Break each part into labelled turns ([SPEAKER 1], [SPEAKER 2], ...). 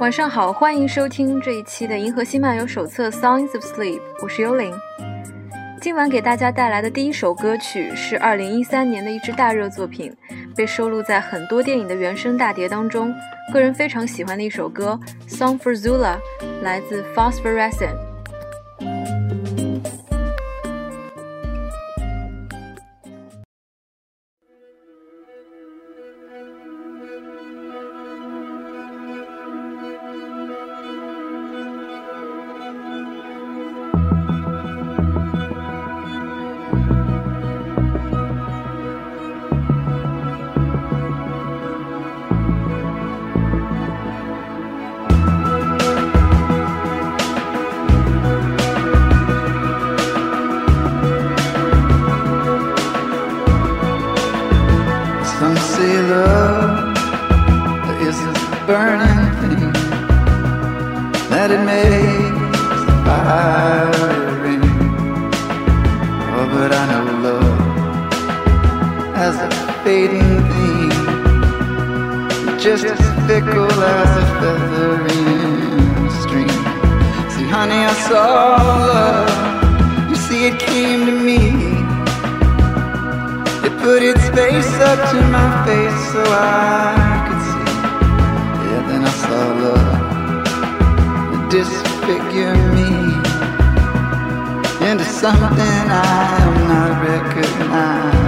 [SPEAKER 1] 晚上好，欢迎收听这一期的《银河系漫游手册 Songs of Sleep》，我是幽灵。今晚给大家带来的第一首歌曲是2013年的一支大热作品，被收录在很多电影的原声大碟当中。个人非常喜欢的一首歌《Song for Zula》，来自 Phosphorescent。
[SPEAKER 2] Disfigure me It put its face up to my face so I could see. Yeah, then I saw love. It disfigured me into something I am not recognizing.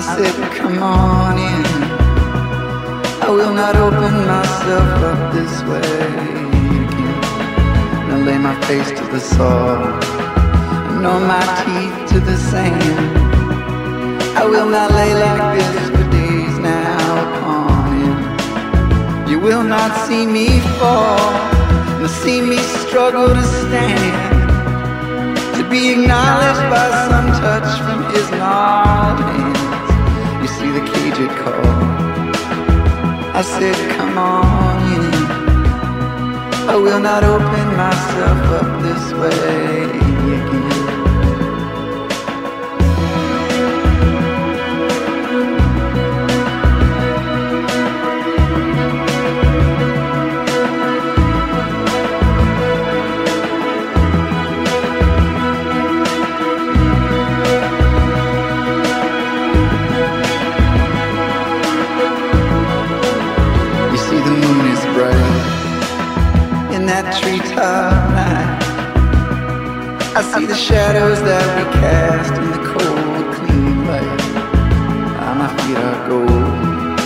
[SPEAKER 2] Said, come on in. I will not open myself up this way again. I lay my face to the soil, and all my teeth to the sand. I will not lay like this for days now upon him. You will not see me fall, nor see me struggle to stand to be acknowledged by some touch from his gnarled hand cage. I said, come on in. I will not open myself up this way again. See the shadows that we cast in the cold, clean light. Ah, my feet are gold,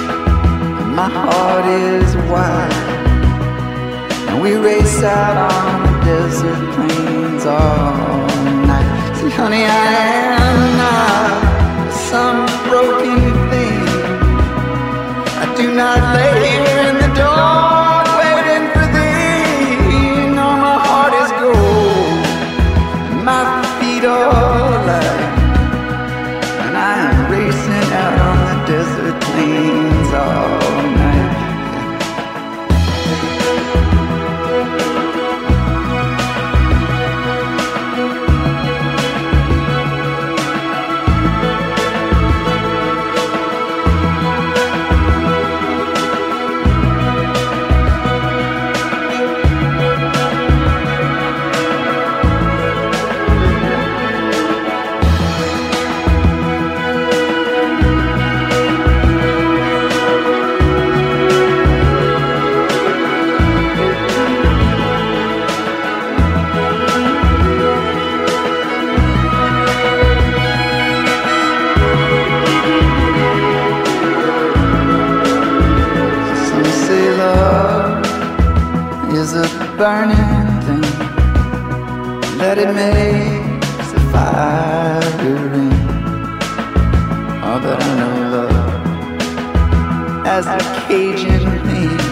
[SPEAKER 2] and my heart is wide. And we race out on the desert plains all night. See, honey, I it make the fire ring. Oh, but I know love as a Cajun name.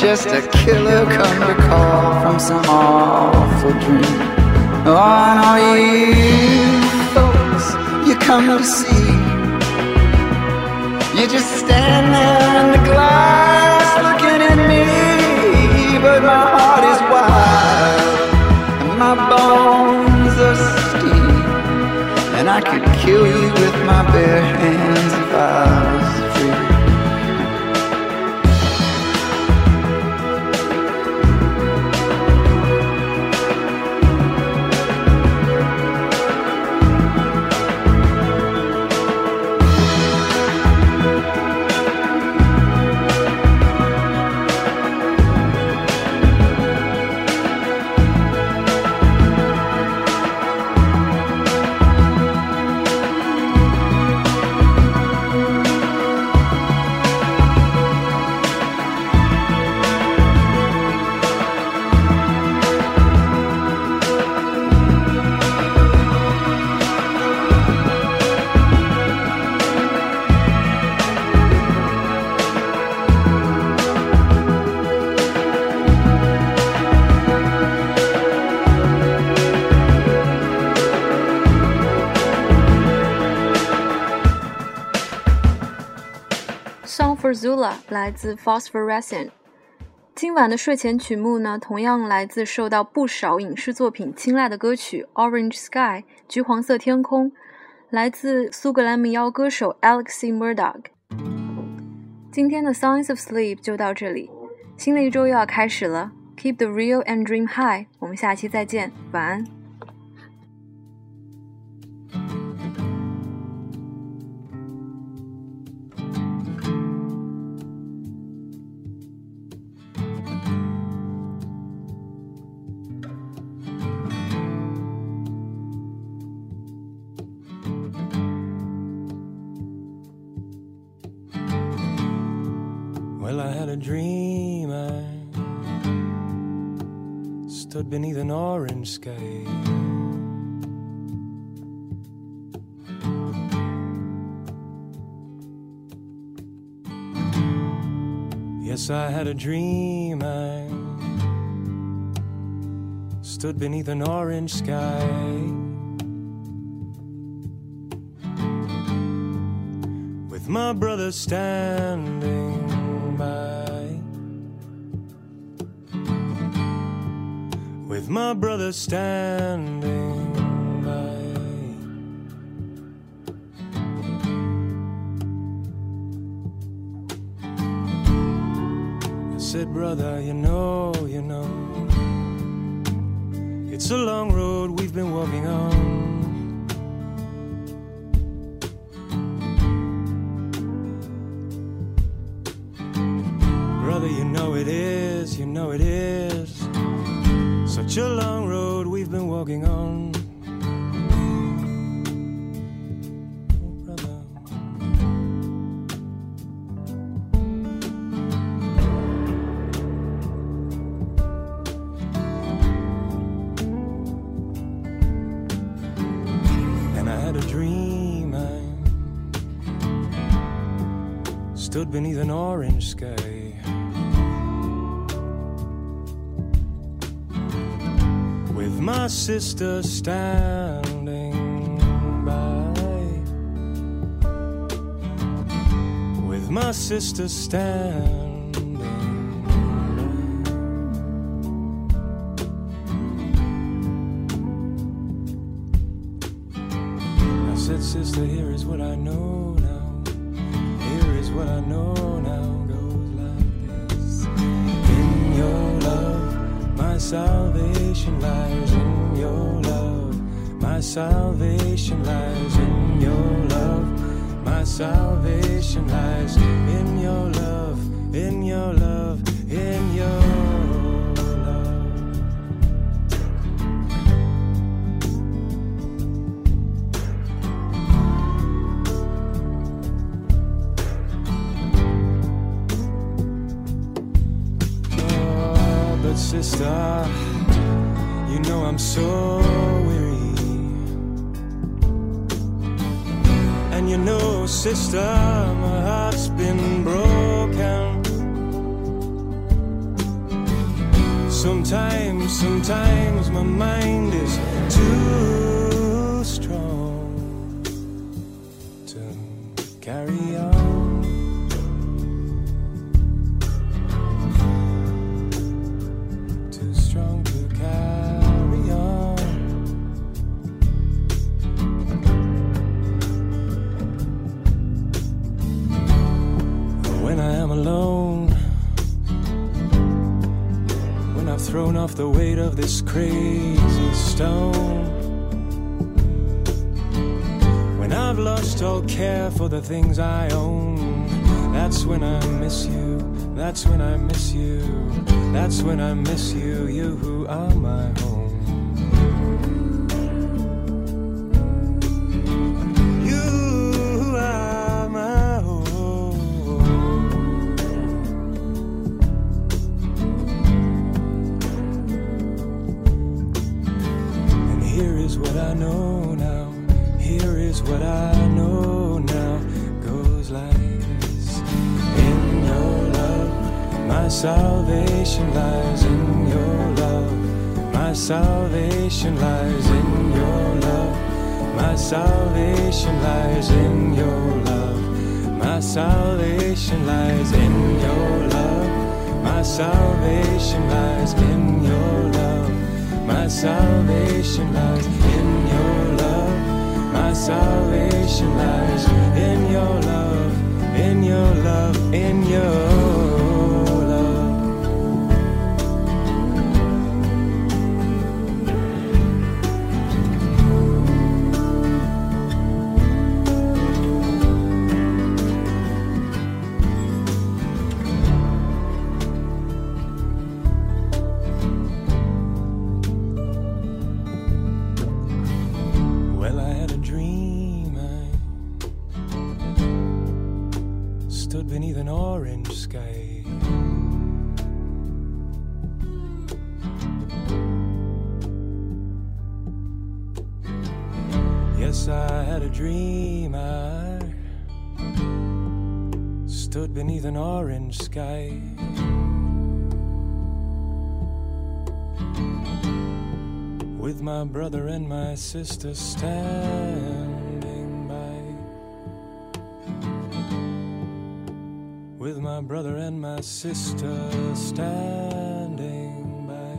[SPEAKER 2] Just a killer come to call from some awful dream. Oh, and all you folks you come to see, you just stand there in the glass kill you with my bare hands
[SPEAKER 1] Zula 来自 Phosphorescent。今晚的睡前曲目呢，同样来自受到不少影视作品青睐的歌曲《Orange Sky》橘黄色天空，来自苏格兰民谣歌手 Alexei Murdoch。今天的 Songs of Sleep 就到这里，新的一周又要开始了，Keep the real and dream high。我们下期再见，晚安。
[SPEAKER 3] Well, I had a dream. I stood beneath an orange sky. Yes, I had a dream. I stood beneath an orange sky. With my brother standing by. With my brother standing by. I said, Brother, you know, you know, it's a long road we've been walking on. Oh. And I had a dream. I stood beneath an orange sky. My sister standing by. With my sister standing. I said, Sister, here is what I know now. Here is what I know now. Salvation lies. In your love, my salvation lies. In your love, my salvation lies. In your love, in your love, in your but sister, you know I'm so weary. And you know, sister, my heart's been broken. Sometimes, sometimes my mind is too strong to carry on. Of this crazy stone, when I've lost all care for the things I own, that's when I miss you, that's when I miss you, that's when I miss you, you who are my home. My salvation lies in your love. My salvation lies in your love. My salvation lies in your love. My salvation lies in your love. My salvation lies in your love. My salvation lies in your love. In your love. In your stood beneath an orange sky. Yes, I had a dream. I stood beneath an orange sky. with my brother and my sister standing With my brother and my sister standing by.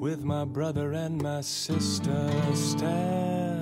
[SPEAKER 3] With my brother and my sister standing